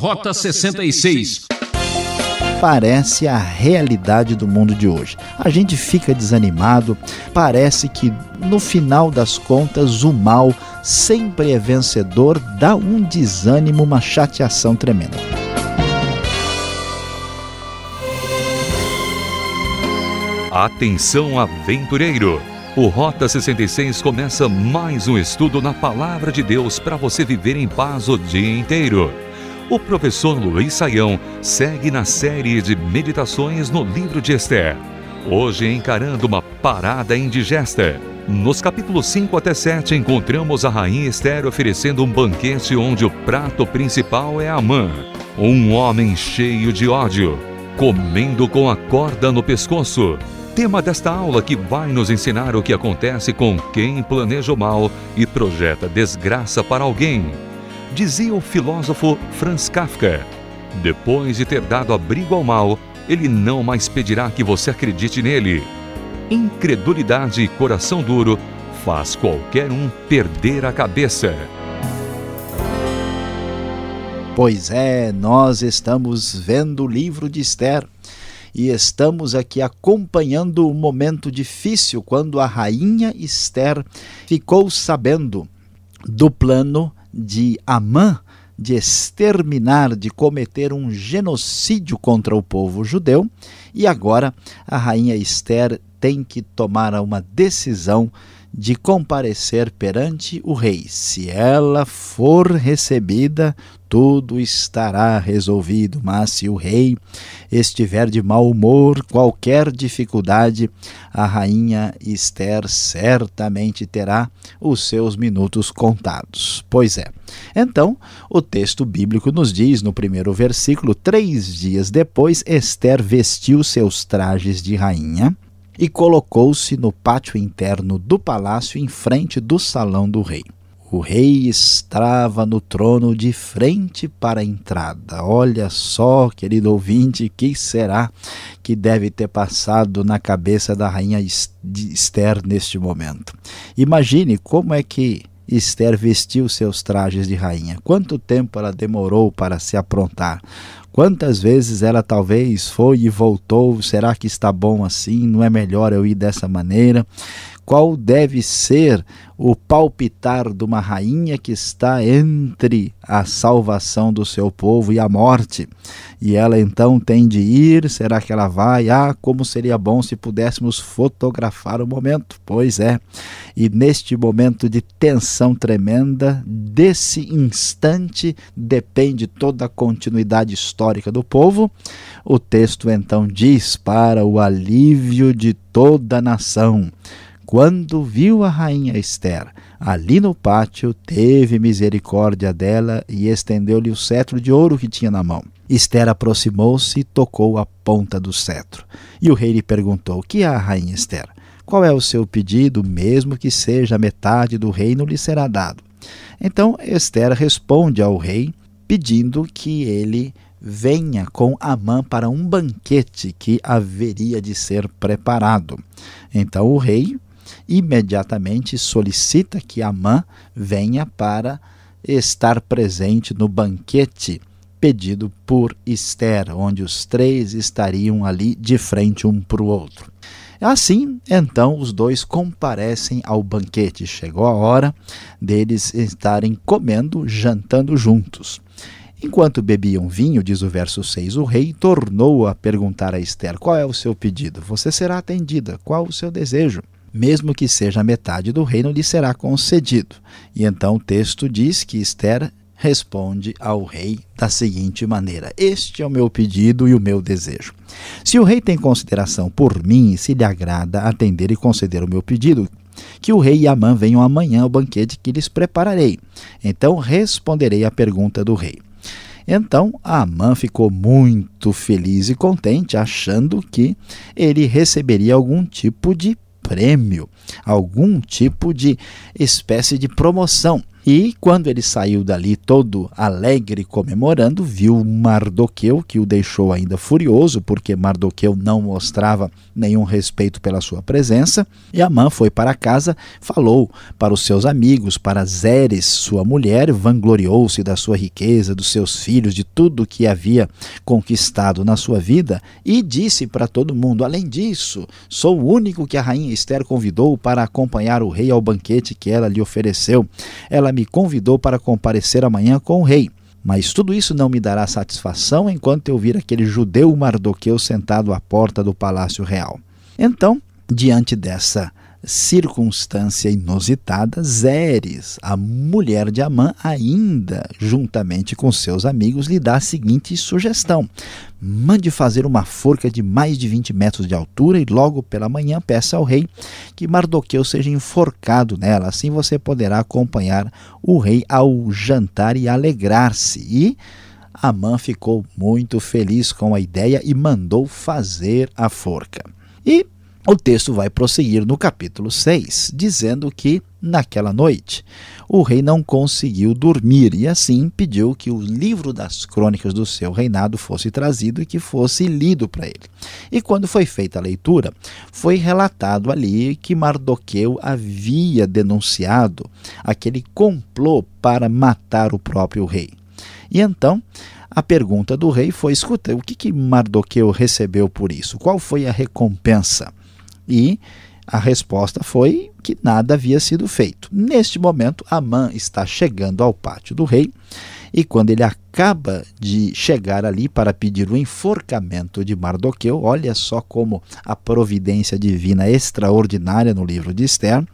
Rota 66 parece a realidade do mundo de hoje. A gente fica desanimado, parece que no final das contas o mal sempre é vencedor, dá um desânimo, uma chateação tremenda. Atenção, aventureiro! O Rota 66 começa mais um estudo na Palavra de Deus para você viver em paz o dia inteiro. O professor Luiz Saião segue na série de meditações no livro de Esther. Hoje encarando uma parada indigesta. Nos capítulos 5 até 7 encontramos a rainha Esther oferecendo um banquete onde o prato principal é Amã, um homem cheio de ódio, comendo com a corda no pescoço. Tema desta aula que vai nos ensinar o que acontece com quem planeja o mal e projeta desgraça para alguém dizia o filósofo Franz Kafka. Depois de ter dado abrigo ao mal, ele não mais pedirá que você acredite nele. Incredulidade e coração duro faz qualquer um perder a cabeça. Pois é, nós estamos vendo o livro de Esther e estamos aqui acompanhando o momento difícil quando a rainha Esther ficou sabendo do plano de Amã de exterminar, de cometer um genocídio contra o povo judeu, e agora a rainha Esther tem que tomar uma decisão de comparecer perante o rei. Se ela for recebida, tudo estará resolvido, mas se o rei estiver de mau humor, qualquer dificuldade, a rainha Esther certamente terá os seus minutos contados. Pois é. Então, o texto bíblico nos diz no primeiro versículo: três dias depois, Esther vestiu seus trajes de rainha e colocou-se no pátio interno do palácio em frente do salão do rei. O rei estava no trono de frente para a entrada. Olha só, querido ouvinte, que será que deve ter passado na cabeça da rainha Esther neste momento? Imagine como é que Esther vestiu seus trajes de rainha. Quanto tempo ela demorou para se aprontar? Quantas vezes ela talvez foi e voltou? Será que está bom assim? Não é melhor eu ir dessa maneira? Qual deve ser o palpitar de uma rainha que está entre a salvação do seu povo e a morte. E ela então tem de ir, será que ela vai? Ah, como seria bom se pudéssemos fotografar o momento. Pois é. E neste momento de tensão tremenda, desse instante depende toda a continuidade histórica do povo. O texto então diz: para o alívio de toda a nação quando viu a rainha Esther ali no pátio, teve misericórdia dela e estendeu-lhe o cetro de ouro que tinha na mão. Esther aproximou-se e tocou a ponta do cetro. E o rei lhe perguntou: Que há, rainha Esther? Qual é o seu pedido, mesmo que seja metade do reino lhe será dado? Então Esther responde ao rei, pedindo que ele venha com Amã para um banquete que haveria de ser preparado. Então o rei imediatamente solicita que Amã venha para estar presente no banquete pedido por Esther, onde os três estariam ali de frente um para o outro. Assim, então, os dois comparecem ao banquete. Chegou a hora deles estarem comendo, jantando juntos. Enquanto bebiam vinho, diz o verso 6, o rei tornou a perguntar a Esther: Qual é o seu pedido? Você será atendida. Qual o seu desejo? Mesmo que seja metade do reino, lhe será concedido. E então o texto diz que Esther responde ao rei da seguinte maneira: Este é o meu pedido e o meu desejo. Se o rei tem consideração por mim se lhe agrada atender e conceder o meu pedido, que o rei e Amã venham amanhã ao banquete que lhes prepararei. Então responderei à pergunta do rei. Então Amã ficou muito feliz e contente, achando que ele receberia algum tipo de prêmio, algum tipo de espécie de promoção. E quando ele saiu dali todo alegre comemorando, viu Mardoqueu, que o deixou ainda furioso, porque Mardoqueu não mostrava nenhum respeito pela sua presença. E Amã foi para casa, falou para os seus amigos, para Zeres, sua mulher, vangloriou-se da sua riqueza, dos seus filhos, de tudo que havia conquistado na sua vida, e disse para todo mundo: Além disso, sou o único que a rainha Esther convidou para acompanhar o rei ao banquete que ela lhe ofereceu. Ela ela me convidou para comparecer amanhã com o rei. Mas tudo isso não me dará satisfação enquanto eu vir aquele judeu Mardoqueu sentado à porta do palácio real. Então, diante dessa circunstância inusitada, Zeres, a mulher de Amã, ainda, juntamente com seus amigos, lhe dá a seguinte sugestão: mande fazer uma forca de mais de 20 metros de altura e logo pela manhã peça ao rei que Mardoqueu seja enforcado nela. Assim você poderá acompanhar o rei ao jantar e alegrar-se. E Amã ficou muito feliz com a ideia e mandou fazer a forca. E o texto vai prosseguir no capítulo 6, dizendo que, naquela noite, o rei não conseguiu dormir e, assim, pediu que o livro das crônicas do seu reinado fosse trazido e que fosse lido para ele. E quando foi feita a leitura, foi relatado ali que Mardoqueu havia denunciado aquele complô para matar o próprio rei. E então, a pergunta do rei foi: escuta, o que, que Mardoqueu recebeu por isso? Qual foi a recompensa? E a resposta foi que nada havia sido feito. Neste momento, Amã está chegando ao pátio do rei e quando ele acaba de chegar ali para pedir o enforcamento de Mardoqueu, olha só como a providência divina é extraordinária no livro de Esther,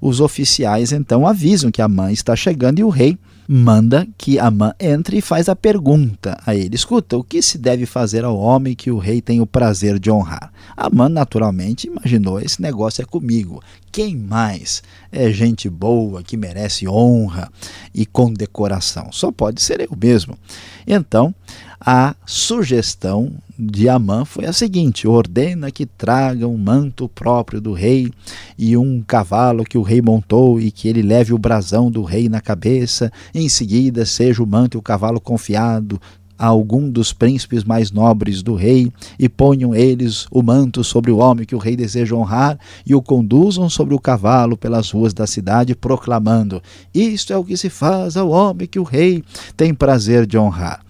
os oficiais então avisam que Amã está chegando e o rei manda que Amã entre e faz a pergunta a ele: escuta, o que se deve fazer ao homem que o rei tem o prazer de honrar? Amã, naturalmente, imaginou: esse negócio é comigo. Quem mais é gente boa que merece honra e condecoração? Só pode ser eu mesmo. Então, a sugestão de Amã foi a seguinte: ordena que traga um manto próprio do rei e um cavalo que o rei montou e que ele leve o brasão do rei na cabeça. Em seguida, seja o manto e o cavalo confiado a algum dos príncipes mais nobres do rei, e ponham eles o manto sobre o homem que o rei deseja honrar, e o conduzam sobre o cavalo pelas ruas da cidade, proclamando: Isto é o que se faz ao homem que o rei tem prazer de honrar.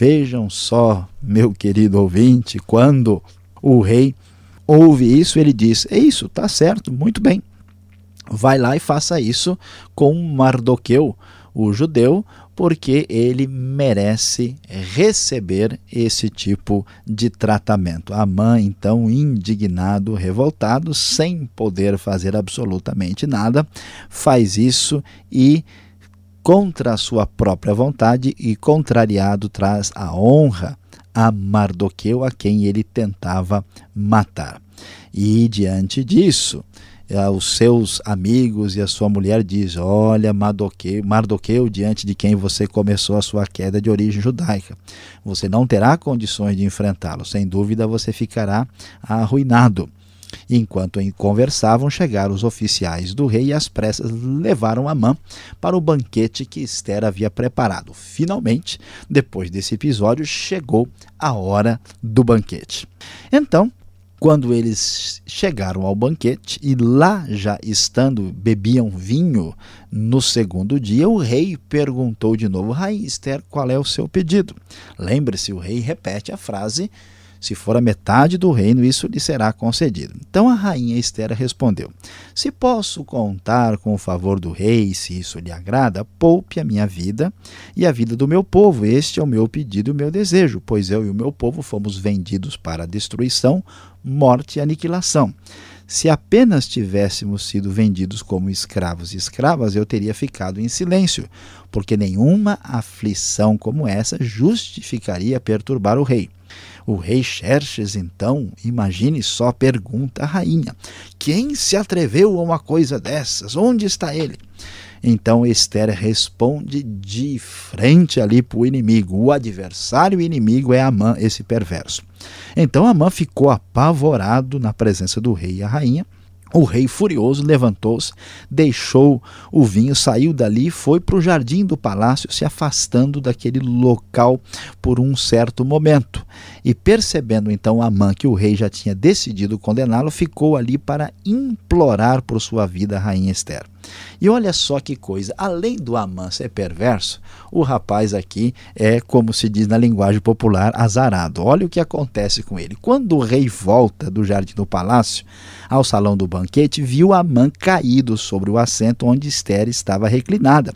Vejam só, meu querido ouvinte, quando o rei ouve isso, ele diz: É isso, tá certo, muito bem. Vai lá e faça isso com Mardoqueu, o judeu, porque ele merece receber esse tipo de tratamento. A mãe, então, indignado, revoltado, sem poder fazer absolutamente nada, faz isso e contra a sua própria vontade e contrariado traz a honra a Mardoqueu, a quem ele tentava matar. E diante disso, eh, os seus amigos e a sua mulher diz: Olha, Mardoqueu, Mardoqueu, diante de quem você começou a sua queda de origem judaica. Você não terá condições de enfrentá-lo. Sem dúvida, você ficará arruinado. Enquanto conversavam, chegaram os oficiais do rei e às pressas levaram Amã para o banquete que Esther havia preparado. Finalmente, depois desse episódio, chegou a hora do banquete. Então, quando eles chegaram ao banquete e lá já estando bebiam vinho no segundo dia, o rei perguntou de novo: Rainha Esther, qual é o seu pedido? Lembre-se, o rei repete a frase se for a metade do reino, isso lhe será concedido. Então a rainha Esther respondeu: Se posso contar com o favor do rei, se isso lhe agrada, poupe a minha vida e a vida do meu povo. Este é o meu pedido e o meu desejo, pois eu e o meu povo fomos vendidos para destruição, morte e aniquilação. Se apenas tivéssemos sido vendidos como escravos e escravas, eu teria ficado em silêncio, porque nenhuma aflição como essa justificaria perturbar o rei. O rei Xerxes, então, imagine só, pergunta à rainha: Quem se atreveu a uma coisa dessas? Onde está ele? Então Esther responde de frente ali para o inimigo. O adversário inimigo é Amã, esse perverso. Então Amã ficou apavorado na presença do rei e a rainha O rei, furioso, levantou-se, deixou o vinho, saiu dali e foi para o jardim do palácio, se afastando daquele local por um certo momento. E percebendo então Amã que o rei já tinha decidido condená-lo, ficou ali para implorar por sua vida a rainha Esther. E olha só que coisa, além do Amã ser perverso, o rapaz aqui é, como se diz na linguagem popular, azarado. Olha o que acontece com ele. Quando o rei volta do jardim do palácio ao salão do banquete, viu Amã caído sobre o assento onde Esther estava reclinada.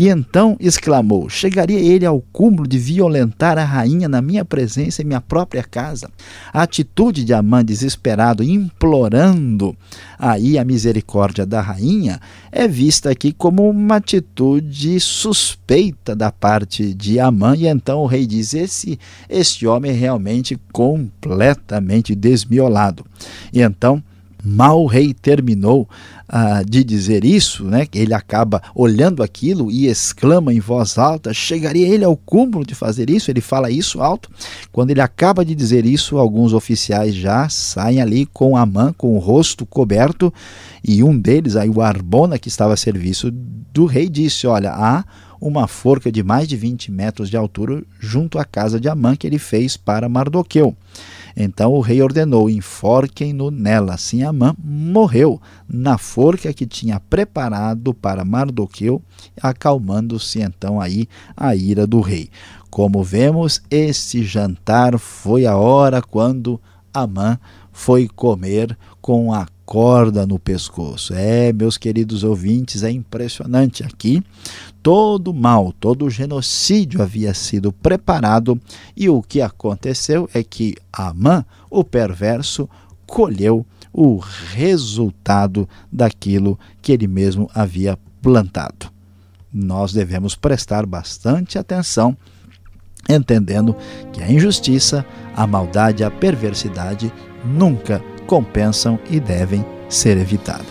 E então exclamou: Chegaria ele ao cúmulo de violentar a rainha na minha presença em minha própria casa? A atitude de Amã desesperado, implorando aí a misericórdia da rainha, é vista aqui como uma atitude suspeita da parte de Amã. E então o rei diz: Esse, esse homem é realmente completamente desmiolado. E então Mal o rei terminou uh, de dizer isso, né, ele acaba olhando aquilo e exclama em voz alta: chegaria ele ao cúmulo de fazer isso? Ele fala isso alto. Quando ele acaba de dizer isso, alguns oficiais já saem ali com a mão, com o rosto coberto, e um deles, aí o Arbona, que estava a serviço do rei, disse: Olha, há uma forca de mais de 20 metros de altura junto à casa de Amã que ele fez para Mardoqueu. Então o rei ordenou: enforquem-no nela. Assim Amã morreu na forca que tinha preparado para Mardoqueu, acalmando-se então aí a ira do rei. Como vemos, esse jantar foi a hora quando Amã foi comer com a corda no pescoço. É, meus queridos ouvintes, é impressionante aqui. Todo mal, todo genocídio havia sido preparado e o que aconteceu é que Amã, o perverso, colheu o resultado daquilo que ele mesmo havia plantado. Nós devemos prestar bastante atenção, entendendo que a injustiça, a maldade, a perversidade nunca compensam e devem ser evitadas.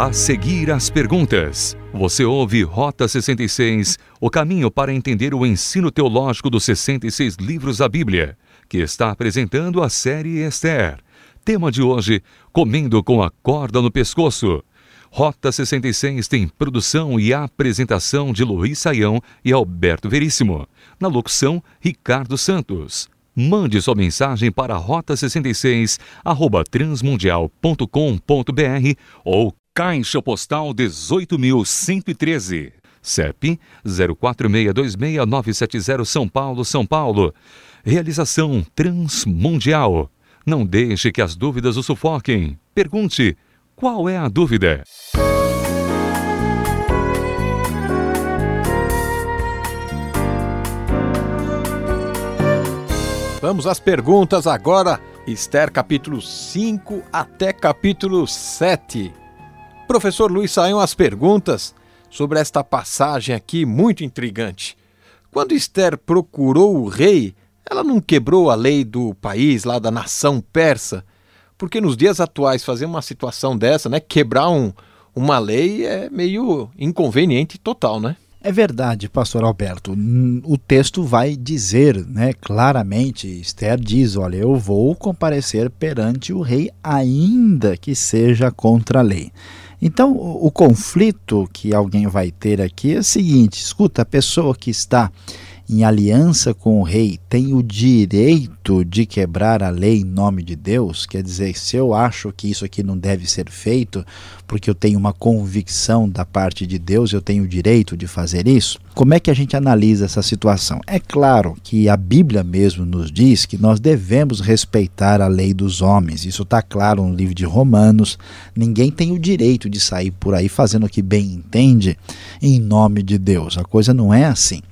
A seguir as perguntas. Você ouve Rota 66, o caminho para entender o ensino teológico dos 66 livros da Bíblia que está apresentando a série Esther. Tema de hoje: Comendo com a corda no pescoço. Rota 66 tem produção e apresentação de Luiz Saião e Alberto Veríssimo. Na locução, Ricardo Santos. Mande sua mensagem para rota66 arroba transmundial.com.br ou Caixa Postal 18.113. CEP 04626970 São Paulo, São Paulo. Realização Transmundial. Não deixe que as dúvidas o sufoquem. Pergunte: qual é a dúvida? Vamos às perguntas agora. Esther capítulo 5 até capítulo 7. Professor Luiz Saião, as perguntas sobre esta passagem aqui muito intrigante. Quando Esther procurou o rei, ela não quebrou a lei do país, lá da nação persa, porque nos dias atuais fazer uma situação dessa, né, quebrar um, uma lei é meio inconveniente total, né? É verdade, pastor Alberto. O texto vai dizer, né, claramente, Esther diz, olha, eu vou comparecer perante o rei ainda que seja contra a lei. Então, o, o conflito que alguém vai ter aqui é o seguinte, escuta, a pessoa que está em aliança com o rei, tem o direito de quebrar a lei em nome de Deus? Quer dizer, se eu acho que isso aqui não deve ser feito, porque eu tenho uma convicção da parte de Deus, eu tenho o direito de fazer isso? Como é que a gente analisa essa situação? É claro que a Bíblia mesmo nos diz que nós devemos respeitar a lei dos homens. Isso está claro no livro de Romanos. Ninguém tem o direito de sair por aí fazendo o que bem entende em nome de Deus. A coisa não é assim.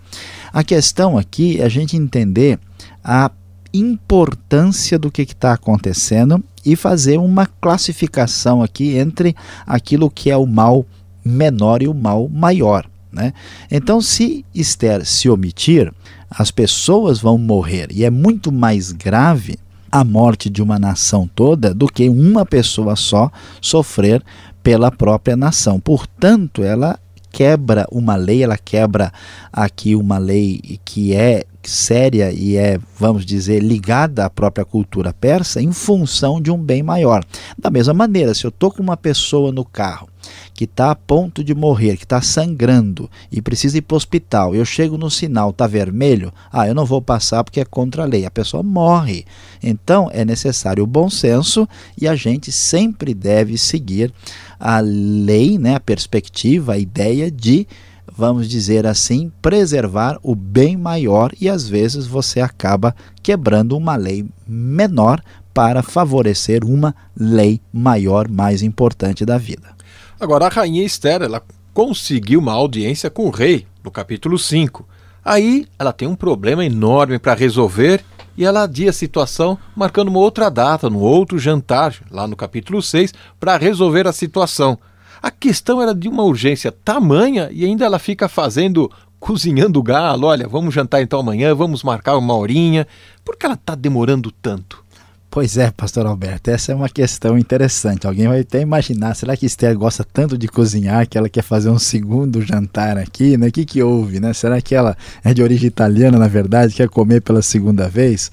A questão aqui é a gente entender a importância do que está acontecendo e fazer uma classificação aqui entre aquilo que é o mal menor e o mal maior. Né? Então, se Esther se omitir, as pessoas vão morrer e é muito mais grave a morte de uma nação toda do que uma pessoa só sofrer pela própria nação. Portanto, ela quebra uma lei, ela quebra aqui uma lei que é séria e é, vamos dizer, ligada à própria cultura persa em função de um bem maior. Da mesma maneira, se eu estou com uma pessoa no carro que está a ponto de morrer, que está sangrando e precisa ir para o hospital, eu chego no sinal, está vermelho, ah, eu não vou passar porque é contra a lei, a pessoa morre. Então é necessário o bom senso e a gente sempre deve seguir a lei, né, a perspectiva, a ideia de vamos dizer assim, preservar o bem maior e às vezes você acaba quebrando uma lei menor para favorecer uma lei maior, mais importante da vida. Agora, a rainha Esther, ela conseguiu uma audiência com o rei, no capítulo 5. Aí ela tem um problema enorme para resolver e ela adia a situação, marcando uma outra data, no outro jantar, lá no capítulo 6, para resolver a situação. A questão era de uma urgência tamanha e ainda ela fica fazendo, cozinhando galo. Olha, vamos jantar então amanhã, vamos marcar uma horinha. Por que ela está demorando tanto? Pois é, pastor Alberto, essa é uma questão interessante. Alguém vai até imaginar, será que Esther gosta tanto de cozinhar que ela quer fazer um segundo jantar aqui, né? O que que houve, né? Será que ela é de origem italiana, na verdade, quer comer pela segunda vez?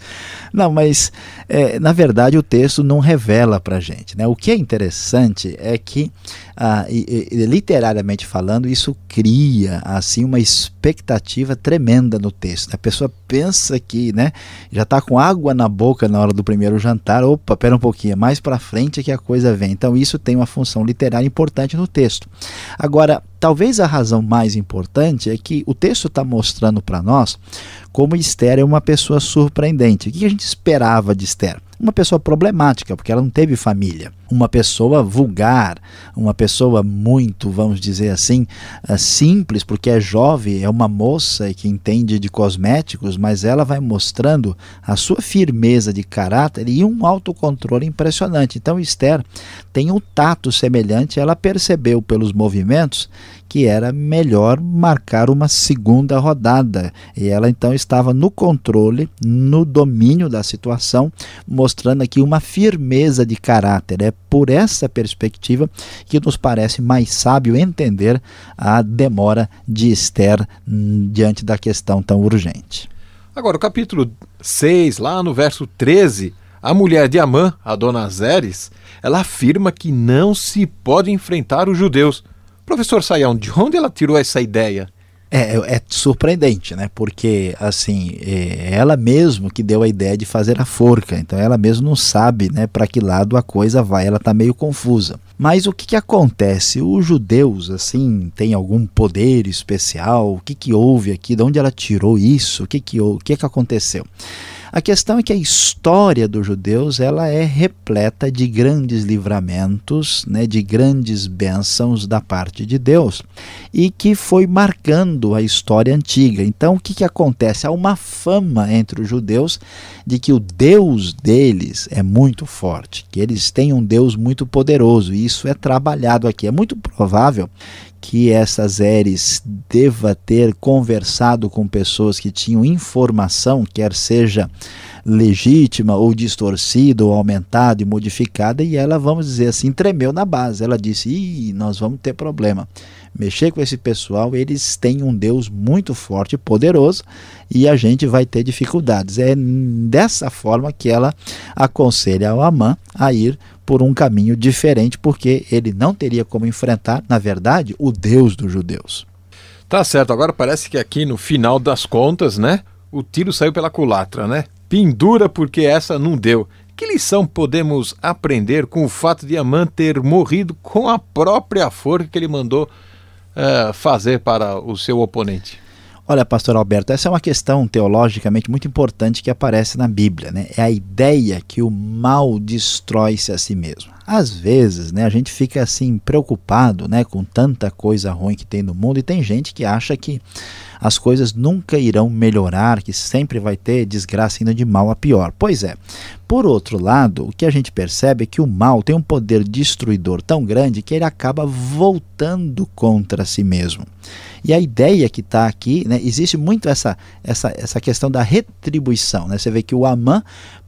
Não, mas é, na verdade o texto não revela pra gente, né? O que é interessante é que, ah, e, e, literariamente falando, isso cria, assim, uma expectativa tremenda no texto. A pessoa pensa que, né, já está com água na boca na hora do primeiro jantar, opa, pera um pouquinho, mais para frente é que a coisa vem. Então isso tem uma função literária importante no texto. Agora, talvez a razão mais importante é que o texto está mostrando para nós como Esther é uma pessoa surpreendente. O que a gente esperava de Esther? uma pessoa problemática, porque ela não teve família. Uma pessoa vulgar, uma pessoa muito, vamos dizer assim, eh, simples, porque é jovem, é uma moça que entende de cosméticos, mas ela vai mostrando a sua firmeza de caráter e um autocontrole impressionante. Então, Esther tem um tato semelhante, ela percebeu pelos movimentos que era melhor marcar uma segunda rodada. E ela então estava no controle, no domínio da situação, mostrando aqui uma firmeza de caráter. É por essa perspectiva que nos parece mais sábio entender a demora de Esther hum, diante da questão tão urgente. Agora, o capítulo 6, lá no verso 13, a mulher de Amã, a dona Zeres, ela afirma que não se pode enfrentar os judeus Professor Sayão, de onde ela tirou essa ideia? É, é, surpreendente, né? Porque, assim, é ela mesmo que deu a ideia de fazer a forca. Então, ela mesmo não sabe, né, para que lado a coisa vai. Ela está meio confusa. Mas o que, que acontece? Os judeus, assim, têm algum poder especial? O que, que houve aqui? De onde ela tirou isso? O que, que, o que, que aconteceu? A questão é que a história dos judeus ela é repleta de grandes livramentos, né, de grandes bênçãos da parte de Deus e que foi marcando a história antiga. Então, o que, que acontece? Há uma fama entre os judeus de que o Deus deles é muito forte, que eles têm um Deus muito poderoso. E isso é trabalhado aqui. É muito provável que essas Eres deva ter conversado com pessoas que tinham informação, quer seja legítima ou distorcida ou aumentada e modificada, e ela, vamos dizer assim, tremeu na base. Ela disse: Ih, nós vamos ter problema. Mexer com esse pessoal, eles têm um Deus muito forte e poderoso e a gente vai ter dificuldades. É dessa forma que ela aconselha ao Amã a ir por um caminho diferente, porque ele não teria como enfrentar, na verdade, o Deus dos judeus. Tá certo, agora parece que aqui no final das contas, né? O tiro saiu pela culatra, né? Pendura porque essa não deu. Que lição podemos aprender com o fato de Amã ter morrido com a própria forca que ele mandou uh, fazer para o seu oponente? Olha, pastor Alberto, essa é uma questão teologicamente muito importante que aparece na Bíblia, né? É a ideia que o mal destrói-se a si mesmo. Às vezes, né, a gente fica assim preocupado, né, com tanta coisa ruim que tem no mundo e tem gente que acha que as coisas nunca irão melhorar, que sempre vai ter desgraça indo de mal a pior. Pois é. Por outro lado, o que a gente percebe é que o mal tem um poder destruidor tão grande que ele acaba voltando contra si mesmo. E a ideia que está aqui, né, existe muito essa, essa, essa questão da retribuição. Né? Você vê que o Amã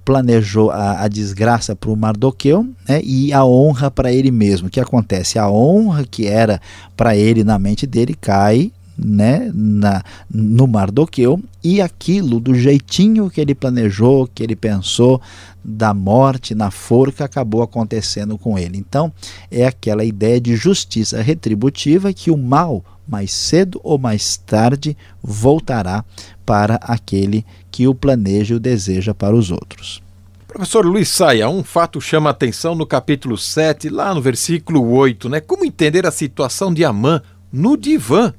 planejou a, a desgraça para o Mardoqueu né, e a honra para ele mesmo. O que acontece? A honra que era para ele na mente dele cai né, na, no Mardoqueu e aquilo do jeitinho que ele planejou, que ele pensou da morte na forca acabou acontecendo com ele. Então é aquela ideia de justiça retributiva que o mal mais cedo ou mais tarde voltará para aquele que o planeja e o deseja para os outros. Professor Luiz Saia, um fato chama a atenção no capítulo 7, lá no versículo 8, né? Como entender a situação de Amã no divã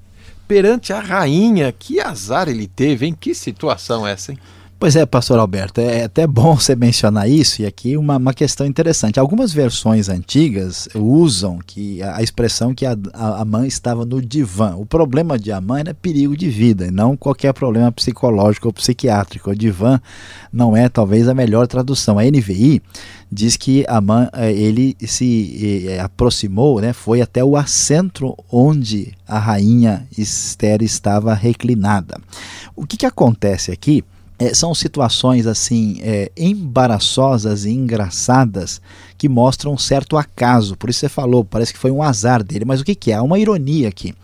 perante a rainha? Que azar ele teve, hein? Que situação essa, hein? Pois é, pastor Alberto, é até bom você mencionar isso, e aqui uma, uma questão interessante. Algumas versões antigas usam que a, a expressão que a, a, a, mãe estava no divã. O problema de Amã era perigo de vida, e não qualquer problema psicológico ou psiquiátrico. O divã não é talvez a melhor tradução. A NVI diz que Amã eh, ele se aproximou, né, foi até o assento onde a rainha Esther estava reclinada. O que, que acontece aqui? É, são situações assim é, embaraçosas e engraçadas que mostram um certo acaso. Por isso você falou, parece que foi um azar dele. Mas o que, que é? Há uma ironia aqui.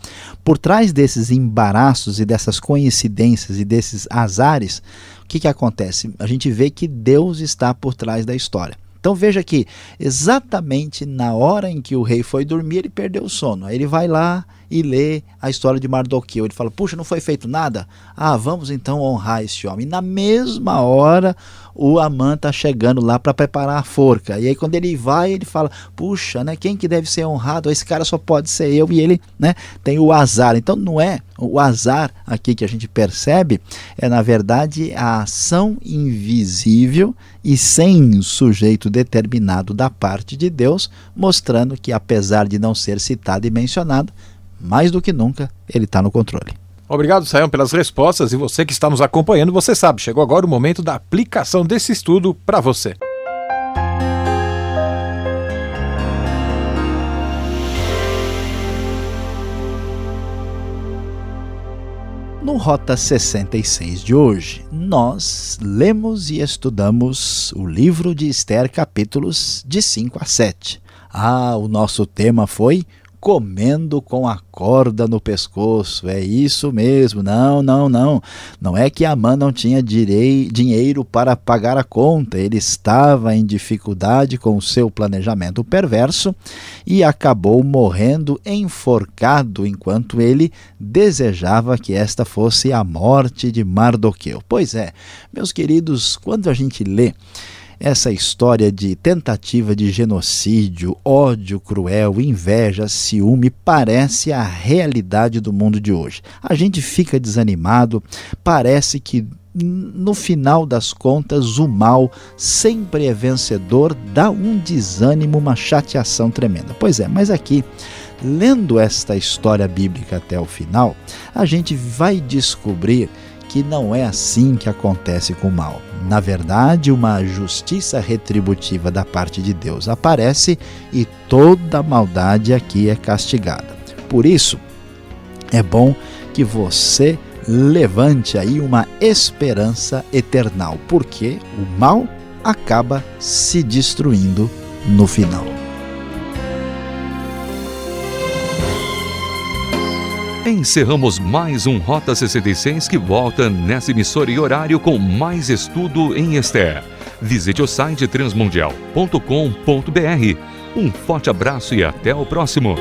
Por trás desses embaraços e dessas coincidências e desses azares, o que, que acontece? A gente vê que Deus está por trás da história. Então veja que exatamente na hora em que o rei foi dormir, ele perdeu o sono. Aí ele vai lá e lê a história de Mardoqueu. Ele fala: Puxa, não foi feito nada? Ah, vamos então honrar esse homem. E na mesma hora, o Amã está chegando lá para preparar a forca. E aí, quando ele vai, ele fala: Puxa, né, quem que deve ser honrado? Esse cara só pode ser eu. E ele né, tem o azar. Então, não é o azar aqui que a gente percebe, é na verdade a ação invisível e sem sujeito determinado da parte de Deus, mostrando que, apesar de não ser citado e mencionado, mais do que nunca, ele está no controle. Obrigado, Sayão, pelas respostas. E você que está nos acompanhando, você sabe, chegou agora o momento da aplicação desse estudo para você. No Rota 66 de hoje, nós lemos e estudamos o livro de Esther, capítulos de 5 a 7. Ah, o nosso tema foi comendo com a corda no pescoço. É isso mesmo. Não, não, não. Não é que Amã não tinha direi, dinheiro para pagar a conta. Ele estava em dificuldade com o seu planejamento perverso e acabou morrendo enforcado enquanto ele desejava que esta fosse a morte de Mardoqueu. Pois é, meus queridos, quando a gente lê essa história de tentativa de genocídio, ódio cruel, inveja, ciúme parece a realidade do mundo de hoje. A gente fica desanimado, parece que no final das contas, o mal sempre é vencedor, dá um desânimo, uma chateação tremenda. Pois é, mas aqui, lendo esta história bíblica até o final, a gente vai descobrir que não é assim que acontece com o mal. Na verdade, uma justiça retributiva da parte de Deus aparece e toda maldade aqui é castigada. Por isso, é bom que você levante aí uma esperança eternal, porque o mal acaba se destruindo no final. Encerramos mais um Rota 66 que volta nessa emissora e horário com mais estudo em Esther. Visite o site transmundial.com.br. Um forte abraço e até o próximo.